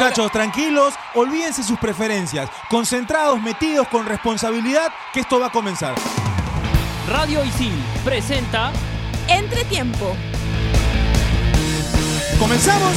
Muchachos, tranquilos, olvídense sus preferencias, concentrados, metidos con responsabilidad, que esto va a comenzar. Radio Isil presenta Entretiempo. ¿Comenzamos?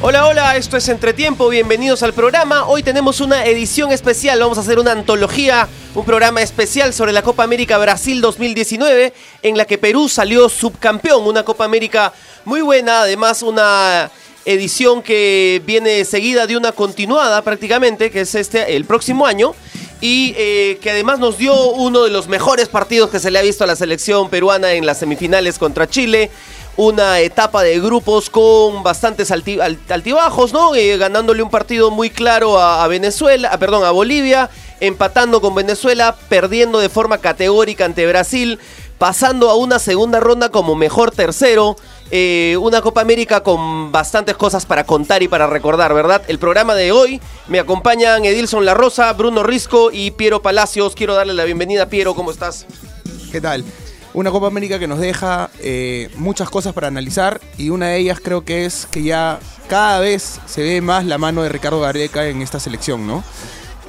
Hola, hola, esto es Entretiempo, bienvenidos al programa. Hoy tenemos una edición especial, vamos a hacer una antología, un programa especial sobre la Copa América Brasil 2019, en la que Perú salió subcampeón, una Copa América muy buena, además una edición que viene seguida de una continuada prácticamente, que es este el próximo año. Y eh, que además nos dio uno de los mejores partidos que se le ha visto a la selección peruana en las semifinales contra Chile una etapa de grupos con bastantes altibajos, ¿no? Eh, ganándole un partido muy claro a, Venezuela, a, perdón, a Bolivia, empatando con Venezuela, perdiendo de forma categórica ante Brasil, pasando a una segunda ronda como mejor tercero. Eh, una Copa América con bastantes cosas para contar y para recordar, ¿verdad? El programa de hoy me acompañan Edilson La Rosa, Bruno Risco y Piero Palacios. Quiero darle la bienvenida, Piero, ¿cómo estás? ¿Qué tal? Una Copa América que nos deja eh, muchas cosas para analizar y una de ellas creo que es que ya cada vez se ve más la mano de Ricardo Gareca en esta selección, ¿no?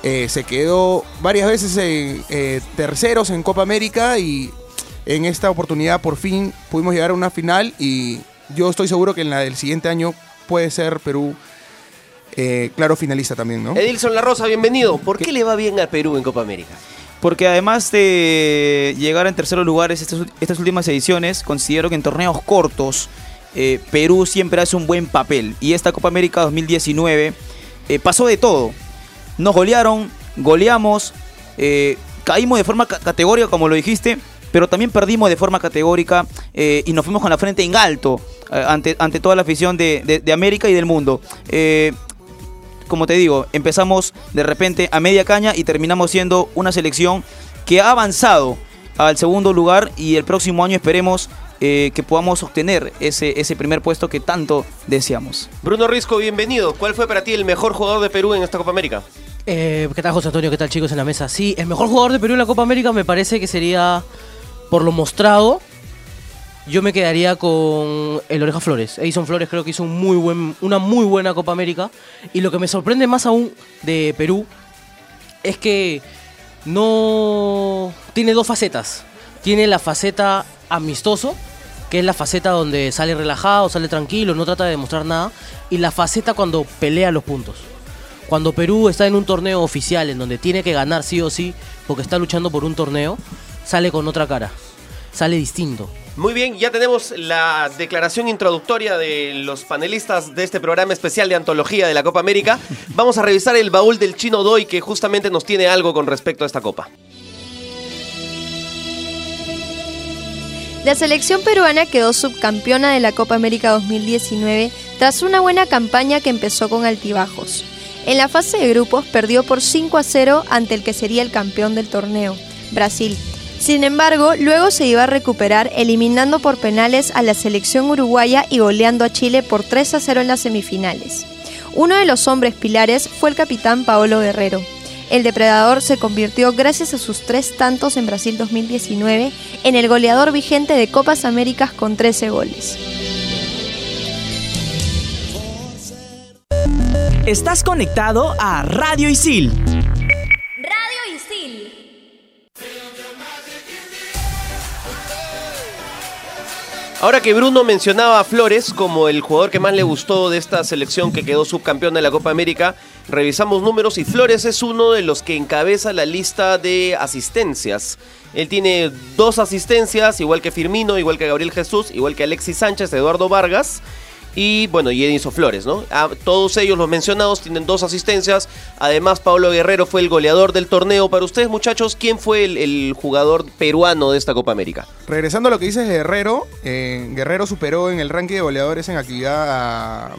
Eh, se quedó varias veces en, eh, terceros en Copa América y en esta oportunidad por fin pudimos llegar a una final y yo estoy seguro que en la del siguiente año puede ser Perú claro finalista también, ¿no? Edilson La Rosa, bienvenido. ¿Por qué le va bien al Perú en Copa América? Porque además de llegar en terceros lugares estas, estas últimas ediciones, considero que en torneos cortos eh, Perú siempre hace un buen papel. Y esta Copa América 2019 eh, pasó de todo. Nos golearon, goleamos, eh, caímos de forma categórica, como lo dijiste, pero también perdimos de forma categórica y nos fuimos con la frente en alto ante, ante toda la afición de, de América y del mundo como te digo, empezamos de repente a media caña y terminamos siendo una selección que ha avanzado al segundo lugar y el próximo año esperemos eh, que podamos obtener ese, ese primer puesto que tanto deseamos. Bruno Risco, bienvenido. ¿Cuál fue para ti el mejor jugador de Perú en esta Copa América? Eh, ¿Qué tal, José Antonio? ¿Qué tal, chicos, en la mesa? Sí, el mejor jugador de Perú en la Copa América me parece que sería, por lo mostrado, yo me quedaría con el Oreja Flores. Edison Flores creo que hizo un muy buen, una muy buena Copa América. Y lo que me sorprende más aún de Perú es que no tiene dos facetas. Tiene la faceta amistoso, que es la faceta donde sale relajado, sale tranquilo, no trata de demostrar nada. Y la faceta cuando pelea los puntos. Cuando Perú está en un torneo oficial en donde tiene que ganar sí o sí, porque está luchando por un torneo, sale con otra cara. Sale distinto. Muy bien, ya tenemos la declaración introductoria de los panelistas de este programa especial de antología de la Copa América. Vamos a revisar el baúl del chino Doy que justamente nos tiene algo con respecto a esta Copa. La selección peruana quedó subcampeona de la Copa América 2019 tras una buena campaña que empezó con altibajos. En la fase de grupos perdió por 5 a 0 ante el que sería el campeón del torneo, Brasil, sin embargo, luego se iba a recuperar eliminando por penales a la selección uruguaya y goleando a Chile por 3 a 0 en las semifinales. Uno de los hombres pilares fue el capitán Paolo Guerrero. El depredador se convirtió gracias a sus tres tantos en Brasil 2019 en el goleador vigente de Copas Américas con 13 goles. Estás conectado a Radio Isil. Radio Isil. Ahora que Bruno mencionaba a Flores como el jugador que más le gustó de esta selección que quedó subcampeón de la Copa América, revisamos números y Flores es uno de los que encabeza la lista de asistencias. Él tiene dos asistencias, igual que Firmino, igual que Gabriel Jesús, igual que Alexis Sánchez, Eduardo Vargas. Y bueno, y Edinson Flores, ¿no? A todos ellos los mencionados tienen dos asistencias. Además, Pablo Guerrero fue el goleador del torneo. Para ustedes, muchachos, ¿quién fue el, el jugador peruano de esta Copa América? Regresando a lo que dices Guerrero, eh, Guerrero superó en el ranking de goleadores en actividad a,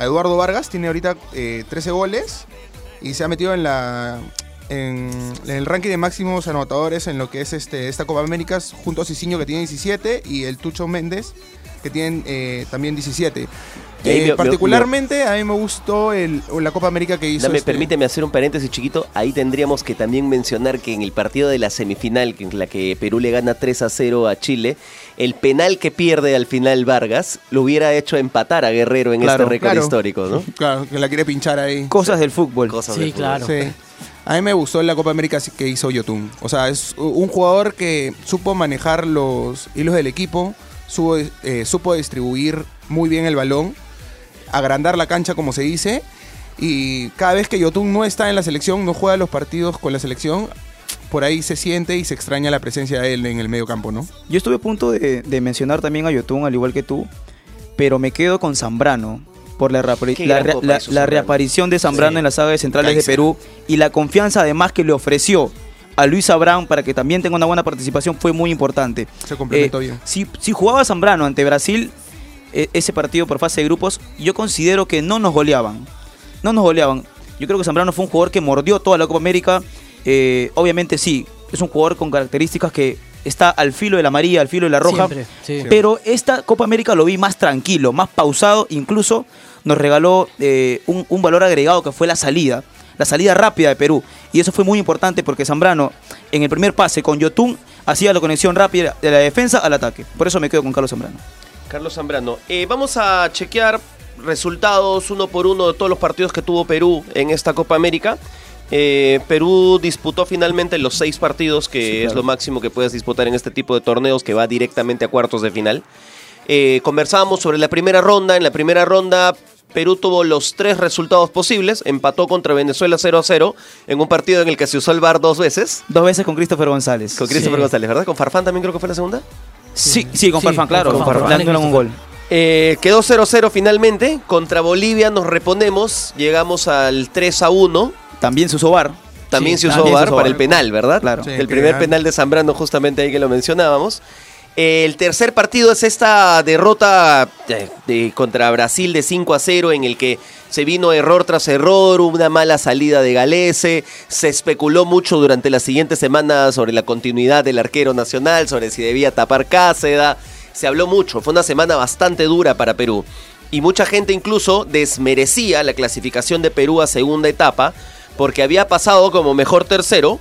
Eduardo Vargas, tiene ahorita eh, 13 goles y se ha metido en la en, el ranking de máximos anotadores en lo que es este esta Copa América junto a Cicinho que tiene 17 y el Tucho Méndez que tienen eh, también 17. Y ahí Eh, me- me- particularmente a mí me gustó el, la Copa América que hizo. Dame, este- Permíteme hacer un paréntesis chiquito. Ahí tendríamos que también mencionar que en el partido de la semifinal, en la que Perú le gana 3 a 0 a Chile, el penal que pierde al final Vargas lo hubiera hecho empatar a Guerrero en Claro, este récord claro. histórico, ¿no? Claro, que la quiere pinchar ahí. Cosas del fútbol. Cosas Sí, del fútbol. claro. Sí. A mí me gustó la Copa América que hizo Yotun. O sea, es un jugador que supo manejar los hilos del equipo, supo, eh, supo distribuir muy bien el balón, agrandar la cancha como se dice. Y cada vez que Yotun no está en la selección, no juega los partidos con la selección, por ahí se siente y se extraña la presencia de él en el medio campo, ¿no? Yo estuve a punto de, de mencionar también a Yotun, al igual que tú, pero me quedo con Zambrano. Por la, reaparición de Zambrano Sí. en la saga de centrales de. Perú y la confianza además que le ofreció a Luis Abraham para que también tenga una buena participación fue muy importante. Se complementó Eh, bien. Si, si jugaba Zambrano ante Brasil, eh, ese partido por fase de grupos, yo considero que no nos goleaban. No nos goleaban. Yo creo que Zambrano fue un jugador que mordió toda la Copa América. Eh, obviamente sí, es un jugador con características que está al filo de la amarilla, al filo de la roja. Siempre, sí. Pero esta Copa América lo vi más tranquilo, más pausado. Incluso nos regaló eh, un, un valor agregado que fue la salida. La salida rápida de Perú. Y eso fue muy importante porque Zambrano, en el primer pase con Yotun, hacía la conexión rápida de la defensa al ataque. Por eso me quedo con Carlos Zambrano. Carlos Zambrano. Eh, vamos a chequear resultados uno por uno de todos los partidos que tuvo Perú en esta Copa América. Eh, Perú disputó finalmente los seis partidos, que Sí, es lo máximo que puedes disputar en este tipo de torneos, que va directamente a cuartos de final. Eh, conversábamos sobre la primera ronda. En la primera ronda, Perú tuvo los tres resultados posibles. Empató contra Venezuela 0 a 0 en un partido en el que se usó el VAR dos veces. Dos veces con Christopher González. Con Christopher Sí. González, ¿verdad? Con Farfán también creo que fue la segunda. Sí, sí, con Sí, Farfán, claro. Con Farfán, Farfán y dándole un gol. Eh, quedó 0-0 finalmente. Contra Bolivia nos reponemos. Llegamos al 3 a 1. También se usó VAR. También Sí, se usó VAR para el penal, ¿verdad? Claro. Sí, el primer penal de Zambrano, justamente ahí que lo mencionábamos. El tercer partido es esta derrota eh, de- contra Brasil de 5 a 0 en el que se vino error tras error, una mala salida de Galese, se especuló mucho durante las siguientes semanas sobre la continuidad del arquero nacional, sobre si debía tapar Cáceda, se habló mucho, fue una semana bastante dura para Perú. Y mucha gente incluso desmerecía la clasificación de Perú a segunda etapa porque había pasado como mejor tercero,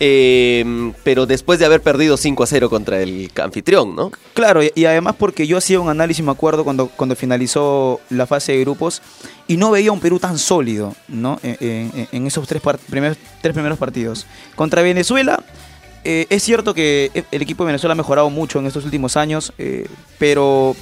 eh, pero después de haber perdido 5 a 0 contra el anfitrión, ¿no? Claro, y, además porque yo hacía un análisis, me acuerdo, cuando, cuando finalizó la fase de grupos y no veía un Perú tan sólido, ¿no? En, en- en esos tres, primeros, tres primeros partidos. Contra Venezuela, eh, es cierto que el equipo de Venezuela ha mejorado mucho en estos últimos años, eh, pero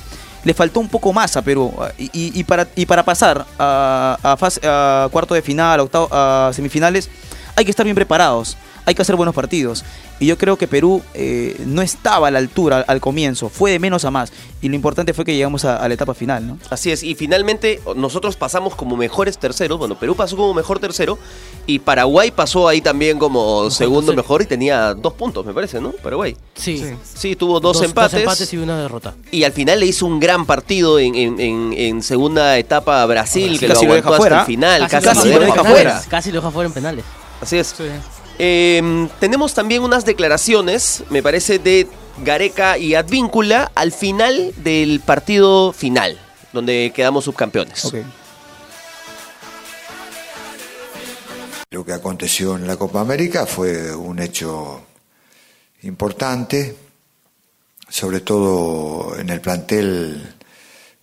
le faltó un poco más a Perú. Y, y- y para, y para pasar a, a fase- a cuarto de final, a, octavo, a semifinales, hay que estar bien preparados, hay que hacer buenos partidos. Y yo creo que Perú eh, no estaba a la altura al, al comienzo, fue de menos a más. Y lo importante fue que llegamos a, a la etapa final, ¿no? Así es, y finalmente nosotros pasamos como mejores terceros, bueno, Perú pasó como mejor tercero y Paraguay pasó ahí también como segundo tercero. mejor y tenía dos puntos, me parece, ¿no? Paraguay. Sí. Sí. Sí, tuvo dos, empates, empates y una derrota. y al final le hizo un gran partido en, en- en- en segunda etapa a Brasil, que Casi lo lo aguantó deja hasta fuera. el final, casi, casi lo lo deja fuera. Casi lo deja fuera en penales. Así es. Eh, tenemos también unas declaraciones, me parece, de Gareca y Advíncula al final del partido final, donde quedamos subcampeones. Lo que aconteció en la Copa América fue un hecho importante, sobre todo en el plantel,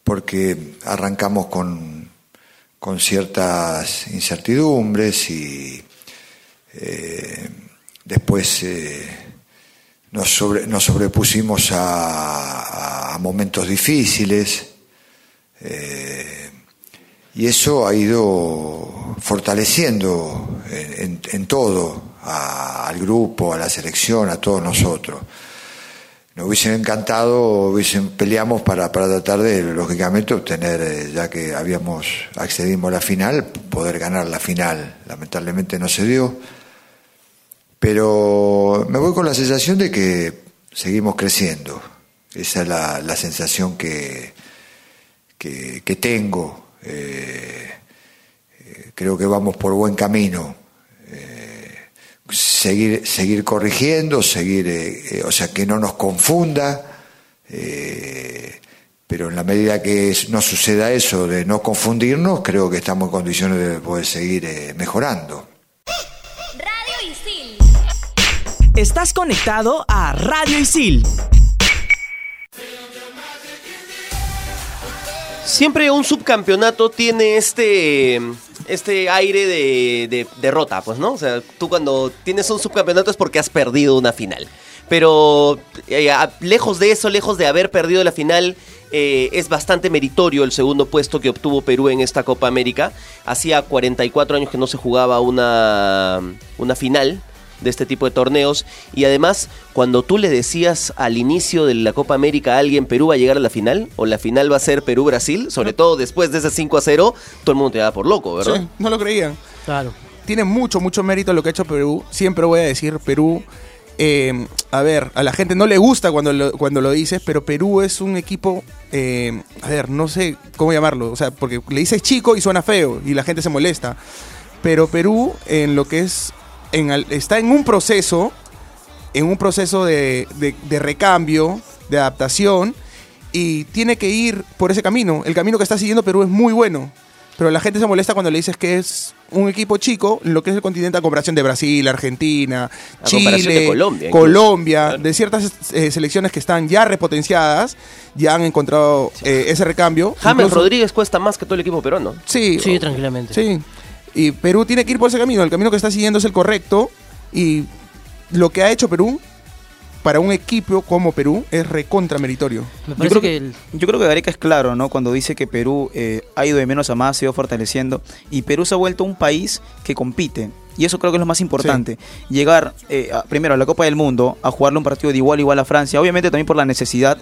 porque arrancamos con, con ciertas incertidumbres y eh, después eh, nos, sobre- nos sobrepusimos a, momentos difíciles eh, y eso ha ido fortaleciendo en, en- en todo al grupo, a la selección, a todos nosotros. Nos hubiesen encantado, hubiesen, peleamos para, para tratar de, lógicamente, obtener, ya que habíamos accedimos a la final, poder ganar la final. Lamentablemente no se dio. Pero me voy con la sensación de que seguimos creciendo. Esa es la, la sensación que, que, tengo. Eh, eh, creo que vamos por buen camino. Eh, seguir, seguir corrigiendo, seguir, eh, o sea, que no nos confunda. pero en la medida que no suceda eso de no confundirnos, creo que estamos en condiciones de poder seguir mejorando. Estás conectado a Radio Isil. Siempre un subcampeonato tiene este este aire de, de derrota, pues, ¿no? O sea, tú cuando tienes un subcampeonato es porque has perdido una final. Pero eh, lejos de eso, lejos de haber perdido la final, eh, es bastante meritorio el segundo puesto que obtuvo Perú en esta Copa América. Hacía 44 años que no se jugaba una, una final de este tipo de torneos. Y además, cuando tú le decías al inicio de la Copa América a alguien, Perú va a llegar a la final, o la final va a ser Perú-Brasil, sobre todo después de ese 5 a 0, todo el mundo te daba por loco, ¿verdad? Sí, no lo creían. Claro. Tiene mucho, mucho mérito lo que ha hecho Perú. Siempre voy a decir Perú. eh, a ver, a la gente no le gusta cuando lo, cuando lo dices, pero Perú es un equipo, eh, a ver, no sé cómo llamarlo, o sea, porque le dices chico y suena feo y la gente se molesta. Pero Perú, en lo que es, en está en un proceso, en un proceso de, de- de recambio, de adaptación, y tiene que ir por ese camino. El camino que está siguiendo Perú es muy bueno, pero la gente se molesta cuando le dices que es un equipo chico, lo que es el continente a comparación de Brasil, Argentina, A comparación Chile, de Colombia. Colombia, de ciertas eh, selecciones que están ya repotenciadas, ya han encontrado eh, ese recambio. James Incluso- Rodríguez cuesta más que todo el equipo peruano. Sí, Sí, o- tranquilamente. Sí. Y Perú tiene que ir por ese camino. El camino que está siguiendo es el correcto. Y lo que ha hecho Perú para un equipo como Perú es recontra meritorio. Me Yo creo que, que, el- yo creo que Gareca es claro, ¿no? Cuando dice que Perú eh, ha ido de menos a más, se ha ido fortaleciendo. Y Perú se ha vuelto un país que compite. Y eso creo que es lo más importante. Llegar eh, a- primero a la Copa del Mundo, a jugarle un partido de igual a igual a Francia, obviamente también por la necesidad.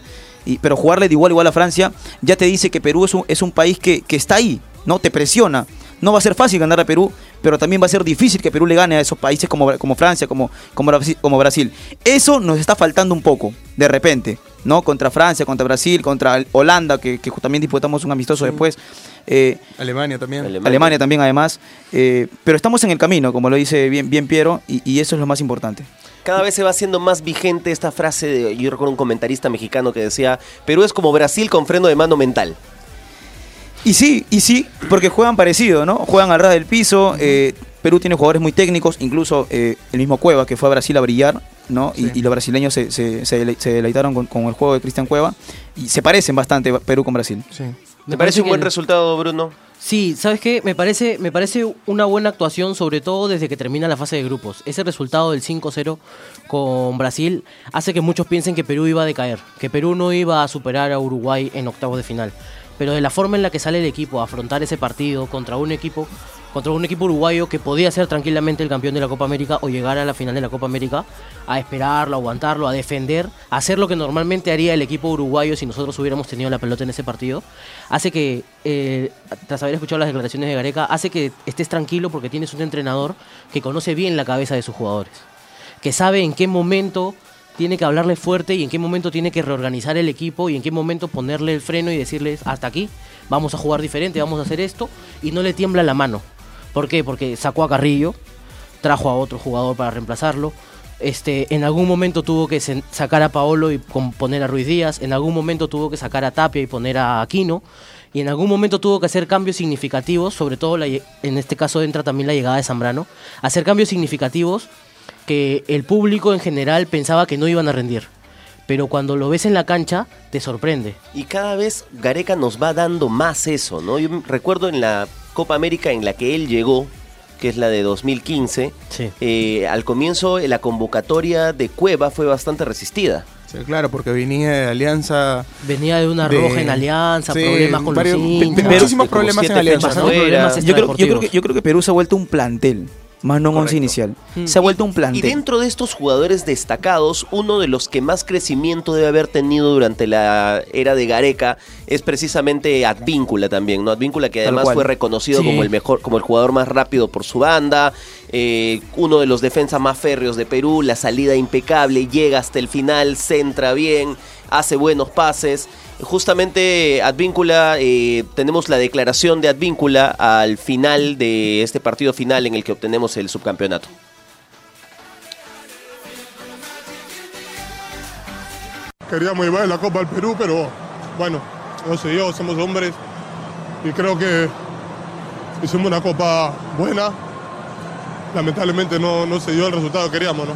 Y, pero jugarle de igual a igual a Francia ya te dice que Perú es un, es un país que, que está ahí, ¿no? Te presiona. No va a ser fácil ganar a Perú, pero también va a ser difícil que Perú le gane a esos países como, como Francia, como, como, Brasil- como Brasil. Eso nos está faltando un poco, de repente, ¿no? Contra Francia, contra Brasil, contra Holanda, que, que también disputamos un amistoso después. Eh, Alemania también. Alemania. también, además. Eh, pero estamos en el camino, como lo dice bien, bien Piero, y, y eso es lo más importante. Cada vez se va haciendo más vigente esta frase de, yo recuerdo un comentarista mexicano que decía, Perú es como Brasil con freno de mano mental. Y sí, y sí, porque juegan parecido, ¿no? Juegan al ras del piso. eh, Perú tiene jugadores muy técnicos, incluso eh, el mismo Cueva, que fue a Brasil a brillar, ¿no? Y- Sí. Y, los brasileños se, se- se dele- se deleitaron con, con el juego de Cristian Cueva. Y se parecen bastante Perú con Brasil. Sí. ¿Te parece un que buen resultado, Bruno? Sí, ¿sabes qué? Me parece, me parece una buena actuación, sobre todo desde que termina la fase de grupos. Ese resultado del 5-0 con Brasil hace que muchos piensen que Perú iba a decaer, que Perú no iba a superar a Uruguay en octavos de final. Pero de la forma en la que sale el equipo a afrontar ese partido contra un equipo contra un equipo uruguayo que podía ser tranquilamente el campeón de la Copa América o llegar a la final de la Copa América, a esperarlo, a aguantarlo, a defender, a hacer lo que normalmente haría el equipo uruguayo si nosotros hubiéramos tenido la pelota en ese partido, hace que, eh, tras haber escuchado las declaraciones de Gareca, hace que estés tranquilo porque tienes un entrenador que conoce bien la cabeza de sus jugadores, que sabe en qué momento tiene que hablarle fuerte y en qué momento tiene que reorganizar el equipo y en qué momento ponerle el freno y decirles hasta aquí, vamos a jugar diferente, vamos a hacer esto y no le tiembla la mano. ¿Por qué? Porque sacó a Carrillo, trajo a otro jugador para reemplazarlo. Este, en algún momento tuvo que sacar a Paolo y poner a Ruiz Díaz, en algún momento tuvo que sacar a Tapia y poner a Aquino, y en algún momento tuvo que hacer cambios significativos, sobre todo en este caso entra también la llegada de Zambrano, hacer cambios significativos que el público en general pensaba que no iban a rendir. Pero cuando lo ves en la cancha, te sorprende. Y cada vez Gareca nos va dando más eso, ¿no? Yo recuerdo en la Copa América en la que él llegó, que es la de 2015, Sí. eh, al comienzo la convocatoria de Cueva fue bastante resistida. Sí, claro, porque venía de Alianza. Venía de una De- roja en Alianza, sí, problemas con varios- los muchísimos problemas en Alianza. fechas ¿no? fuera. Problemas Yo creo, yo, creo que, extradeportivos. yo creo que Perú se ha vuelto un plantel, más no un once inicial. Mm. Se ha vuelto un Y plantel. dentro de estos jugadores destacados, uno de los que más crecimiento debe haber tenido durante la era de Gareca es precisamente Advíncula también, ¿no? Advíncula que además fue reconocido Sí. como el mejor, como el jugador más rápido por su banda, eh, uno de los defensas más férreos de Perú, la salida impecable, llega hasta el final, centra bien, hace buenos pases. Justamente Advíncula, eh, tenemos la declaración de Advíncula al final de este partido final en el que obtenemos el subcampeonato. Queríamos llevar la Copa al Perú, pero bueno, no sé yo, somos hombres y creo que hicimos una Copa buena. Lamentablemente no, no se dio el resultado que queríamos, ¿no?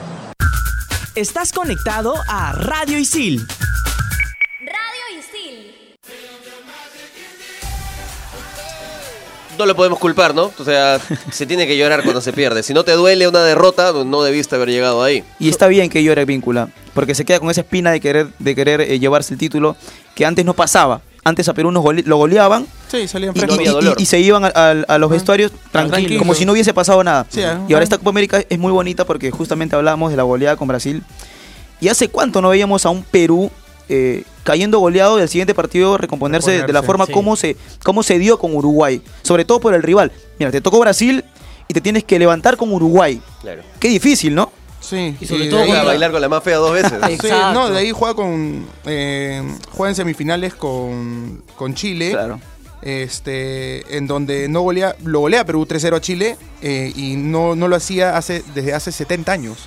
Estás conectado a Radio Isil. No lo podemos culpar, ¿no? O sea, se tiene que llorar cuando se pierde. Si no te duele una derrota, no debiste haber llegado ahí. Y está bien que llore Víncula, porque se queda con esa espina de querer, de querer eh, llevarse el título que antes no pasaba. Antes a Perú nos gole- lo goleaban Sí, salían y, y- y- y se iban a, a- a los vestuarios tranquilos, tranquilos. como si no hubiese pasado nada. Sí, ah, y ahora ah. esta Copa América es muy bonita porque justamente hablábamos de la goleada con Brasil. ¿Y hace cuánto no veíamos a un Perú eh, cayendo goleado y al siguiente partido recomponerse de la forma sí. como, se, como se dio con Uruguay? Sobre todo por el rival. Mira, te tocó Brasil y te tienes que levantar con Uruguay. Claro. Qué difícil, ¿no? Sí, Y sobre todo ahí- a bailar con la más fea dos veces. Sí, no, de ahí juega con. Eh, juega en semifinales con, con Chile. Claro. Este, en donde no golea, lo golea Perú 3-0 a Chile eh, y no, no lo hacía hace, desde hace 70 años.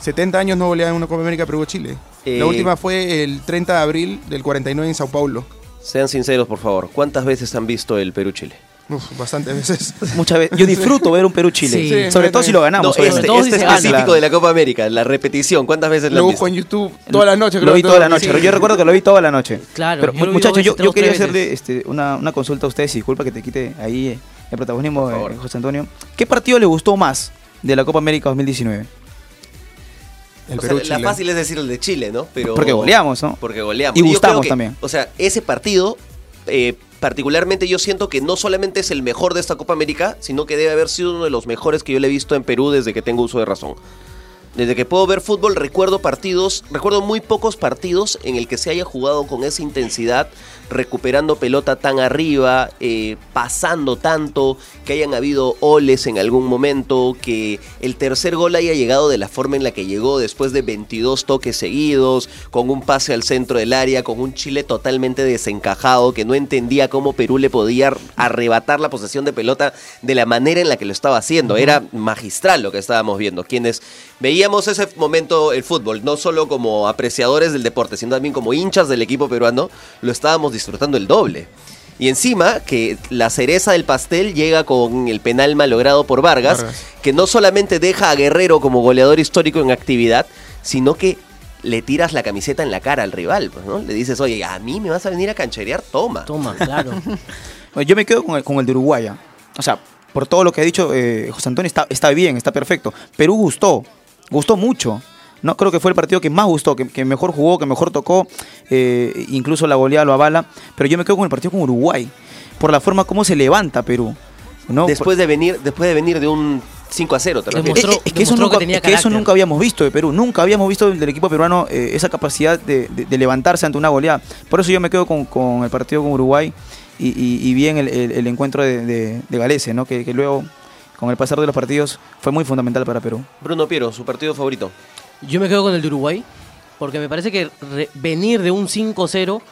70 años no goleaba en una Copa América Perú-Chile. Eh, La última fue el 30 de abril del 49 en Sao Paulo. Sean sinceros, por favor. ¿Cuántas veces han visto el Perú-Chile? Uf, bastantes veces. Muchas veces. Yo disfruto ver un Perú-Chile. Sí. Sí, sobre todo si lo ganamos. No, este, todo este si se gana. específico de la Copa América, la repetición. ¿Cuántas veces Lo han busco visto? en YouTube toda la noche. Lo creo vi toda la noche. sí. Yo recuerdo que lo vi toda la noche. Claro, Pero, yo muchachos, yo, veces, yo tres quería hacerle este, una, una consulta a ustedes y disculpa que te quite ahí eh, el protagonismo, eh, José Antonio. ¿Qué partido le gustó más de la Copa América 2019? El O sea, Perú, la fácil es decir el de Chile, ¿no? Pero Porque goleamos, ¿no? Porque goleamos. Y gustamos que, también. O sea, ese partido, eh, particularmente yo siento que no solamente es el mejor de esta Copa América, sino que debe haber sido uno de los mejores que yo le he visto en Perú desde que tengo uso de razón. Desde que puedo ver fútbol recuerdo partidos, recuerdo muy pocos partidos en el que se haya jugado con esa intensidad, recuperando pelota tan arriba, eh, pasando tanto, que hayan habido oles en algún momento, que el tercer gol haya llegado de la forma en la que llegó después de 22 toques seguidos, con un pase al centro del área, con un Chile totalmente desencajado, que no entendía cómo Perú le podía arrebatar la posesión de pelota de la manera en la que lo estaba haciendo. Era magistral lo que estábamos viendo. Quienes veíamos ese momento el fútbol, no solo como apreciadores del deporte, sino también como hinchas del equipo peruano, lo estábamos disfrutando el doble. Y encima que la cereza del pastel llega con el penal malogrado por Vargas, Vargas. que no solamente deja a Guerrero como goleador histórico en actividad, sino que le tiras la camiseta en la cara al rival, pues, ¿no? Le dices, oye, a mí me vas a venir a cancherear, toma. Toma, claro. Yo me quedo con el, con el de Uruguay. ¿ah? O sea, por todo lo que ha dicho eh, José Antonio, está, está bien, está perfecto. Perú gustó, gustó mucho. No creo que fue el partido que más gustó, que, que mejor jugó, que mejor tocó, eh, incluso la goleada lo avala. Pero yo me quedo con el partido con Uruguay, por la forma como se levanta Perú. ¿no? Después de venir, después de venir de un 5 a 0, te Demostró- es que, eso demostró nunca, que tenía es que eso carácter. nunca habíamos visto de Perú. Nunca habíamos visto del equipo peruano eh, esa capacidad de, de- de levantarse ante una goleada. Por eso yo me quedo con, con el partido con Uruguay y, y- y bien el, el- el encuentro de, de, de Galese, ¿no? que, que luego, con el pasar de los partidos, fue muy fundamental para Perú. Bruno Piero, su partido favorito. Yo me quedo con el de Uruguay, porque me parece que venir de un 5-0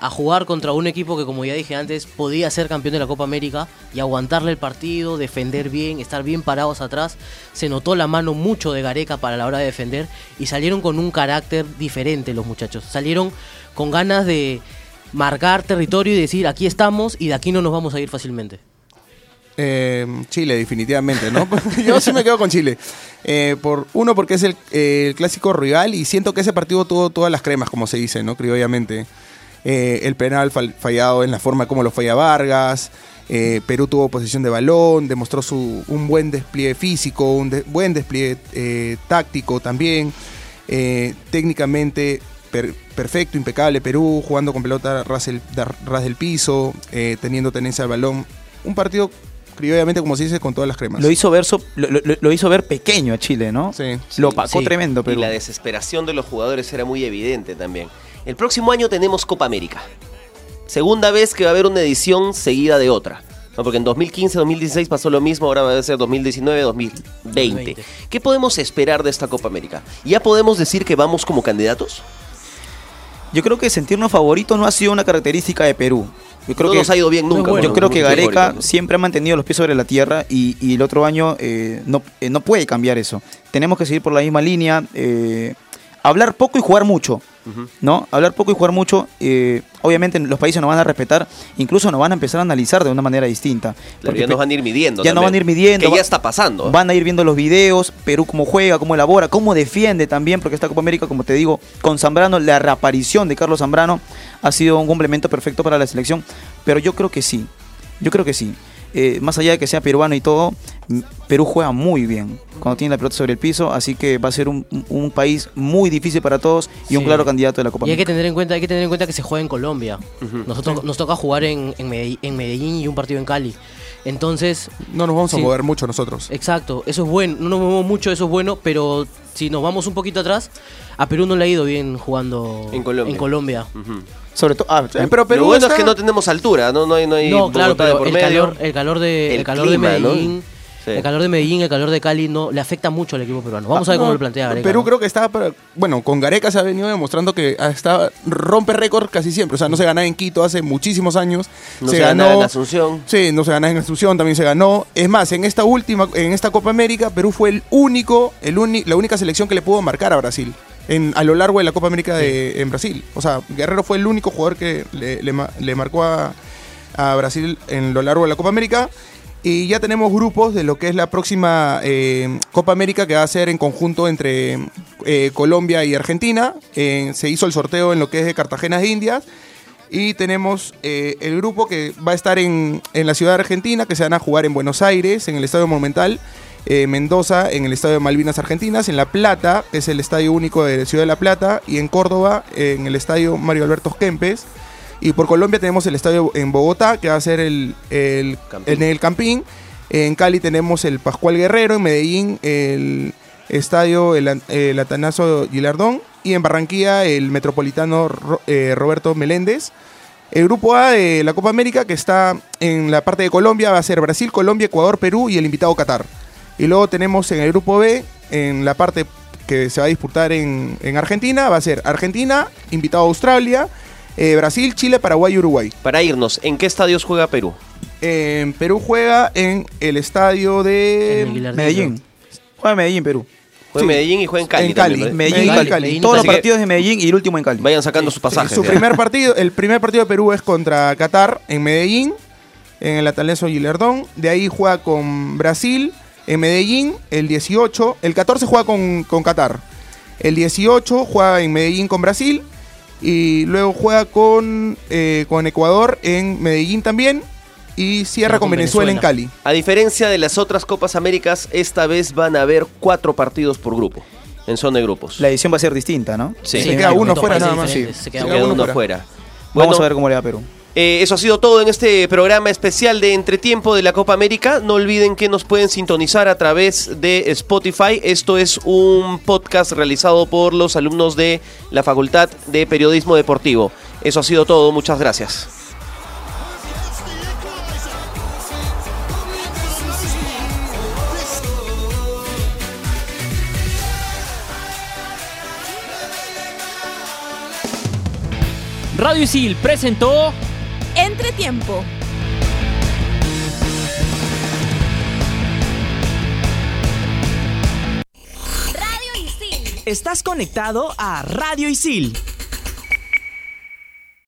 a jugar contra un equipo que, como ya dije antes, podía ser campeón de la Copa América y aguantarle el partido, defender bien, estar bien parados atrás. Se notó la mano mucho de Gareca para la hora de defender y salieron con un carácter diferente los muchachos. Salieron con ganas de marcar territorio y decir aquí estamos y de aquí no nos vamos a ir fácilmente. Eh, Chile, definitivamente, ¿no? Yo sí me quedo con Chile. Eh, por Uno, porque es el, clásico rival y siento que ese partido tuvo todas las cremas, como se dice, ¿no? Criollamente. eh, el penal fal- fallado en la forma como lo falla Vargas. eh, Perú tuvo posesión de balón, demostró su, un buen despliegue físico, un buen despliegue táctico también. Técnicamente per- perfecto, impecable Perú, jugando con pelota ras ras del piso, teniendo tenencia al balón. Un partido, criollamente, como se dice, con todas las cremas. Lo hizo ver, so- lo, lo- lo hizo ver pequeño a Chile, ¿no? Sí. Lo opacó Sí. tremendo, Y pero. la desesperación de los jugadores era muy evidente también. El próximo año tenemos Copa América. Segunda vez que va a haber una edición seguida de otra. ¿no? Porque en 2015, 2016 pasó lo mismo, ahora va a ser 2019, 2020. 2020. ¿Qué podemos esperar de esta Copa América? ¿Ya podemos decir que vamos como candidatos? Yo creo que sentirnos favoritos no ha sido una característica de Perú. Yo creo no que nos ha ido bien nunca. bueno. Yo creo que Gareca siempre ha mantenido los pies sobre la tierra y, y el otro año eh, no, eh, no puede cambiar eso. Tenemos que seguir por la misma línea, eh, hablar poco y jugar mucho, ¿no? Hablar poco y jugar mucho. eh, obviamente los países nos van a respetar, incluso nos van a empezar a analizar de una manera distinta. Claro, Porque ya nos van a ir midiendo. ya nos van a también. ir midiendo. Que ya está pasando. Van a ir viendo los videos, Perú cómo juega, cómo elabora, cómo defiende también, porque esta Copa América, como te digo, con Zambrano, la reaparición de Carlos Zambrano ha sido un complemento perfecto para la selección. Pero yo creo que sí, yo creo que sí. Eh, más allá de que sea peruano y todo, Perú juega muy bien cuando tiene la pelota sobre el piso, así que va a ser un, país muy difícil para todos y un claro candidato de la Copa Y hay que tener en cuenta, hay que tener en cuenta que se juega en Colombia. Nosotros nos toca jugar en, en Medellín, en Medellín y un partido en Cali. Entonces, No nos vamos a mover mucho nosotros. exacto, eso es bueno. No nos movemos mucho, eso es bueno, pero si nos vamos un poquito atrás, a Perú no le ha ido bien jugando En Colombia. En Colombia. Ujú. Sobre todo, ah, Sí, pero Perú lo bueno está- es que no tenemos altura, no, no hay, no hay No, claro, pero por el medio. calor, el calor de, El el calor clima, de ¿no? Sí. el calor de Medellín, el calor de Cali no le afecta mucho al equipo peruano. Vamos a ver No, cómo lo plantea Gareca, Perú ¿no? creo que está, para- bueno, con Gareca se ha venido demostrando que está, rompe récord casi siempre. O sea, no se gana en Quito hace muchísimos años. No se gana en Asunción. Sí, no se gana en Asunción, también se ganó. Es más, en esta última, en esta Copa América, Perú fue el único, el uni- la única selección que le pudo marcar a Brasil. En, a lo largo de la Copa América de, en Brasil. O sea, Guerrero fue el único jugador que le, le ma- le marcó a, a Brasil en lo largo de la Copa América. Y ya tenemos grupos de lo que es la próxima eh, Copa América que va a ser en conjunto entre eh, Colombia y Argentina. Eh, se hizo el sorteo en lo que es de Cartagena de Indias. Y tenemos el grupo que va a estar en, en la ciudad de Argentina, que se van a jugar en Buenos Aires, en el Estadio Monumental, Mendoza, en el Estadio de Malvinas Argentinas, en La Plata, que es el estadio único de la ciudad de La Plata, y en Córdoba, en el Estadio Mario Alberto Kempes. Y por Colombia tenemos el estadio en Bogotá, que va a ser el, el, Campín. en el Campín. En Cali tenemos el Pascual Guerrero, en Medellín el estadio el, el Atanasio Gilardón y en Barranquilla el Metropolitano Ro- eh, Roberto Meléndez. El grupo A de la Copa América, que está en la parte de Colombia, va a ser Brasil, Colombia, Ecuador, Perú y el invitado Qatar. Y luego tenemos en el grupo B, en la parte que se va a disputar en, en Argentina, va a ser Argentina, invitado Australia, eh, Brasil, Chile, Paraguay y Uruguay. Para irnos, ¿en qué estadios juega Perú? En Perú juega en el estadio de el. Medellín. Juega en Medellín, Perú. Juega en Sí. Medellín y juega en Cali. En Cali. también, ¿no? Medellín, Medellín, y Cali. Cali. Medellín, Todos los partidos de Medellín y el último en Cali. Vayan sacando sus pasajes. su ya. primer partido, el primer partido de Perú es contra Qatar en Medellín, en el Atalesio Gilardón. De ahí juega con Brasil en Medellín, el 18. El 14 juega con, con Qatar. El 18 juega en Medellín con Brasil. Y luego juega con, eh, con Ecuador en Medellín también. Y cierra con, con Venezuela, en. Cali. A diferencia de las otras Copas Américas, esta vez van a haber cuatro partidos por grupo, en zona de grupos. La edición va a ser distinta, ¿no? Sí. Se queda uno fuera nada más. Sí. se queda Se queda queda uno uno fuera. fuera. Vamos a ver cómo le va a Perú. Eh, eso ha sido todo en este programa especial de Entretiempo de la Copa América. No olviden que nos pueden sintonizar a través de Spotify. Esto es un podcast realizado por los alumnos de la Facultad de Periodismo Deportivo. Eso ha sido todo. Muchas gracias. Radio Isil presentó Entretiempo. Radio Isil. Estás conectado a Radio Isil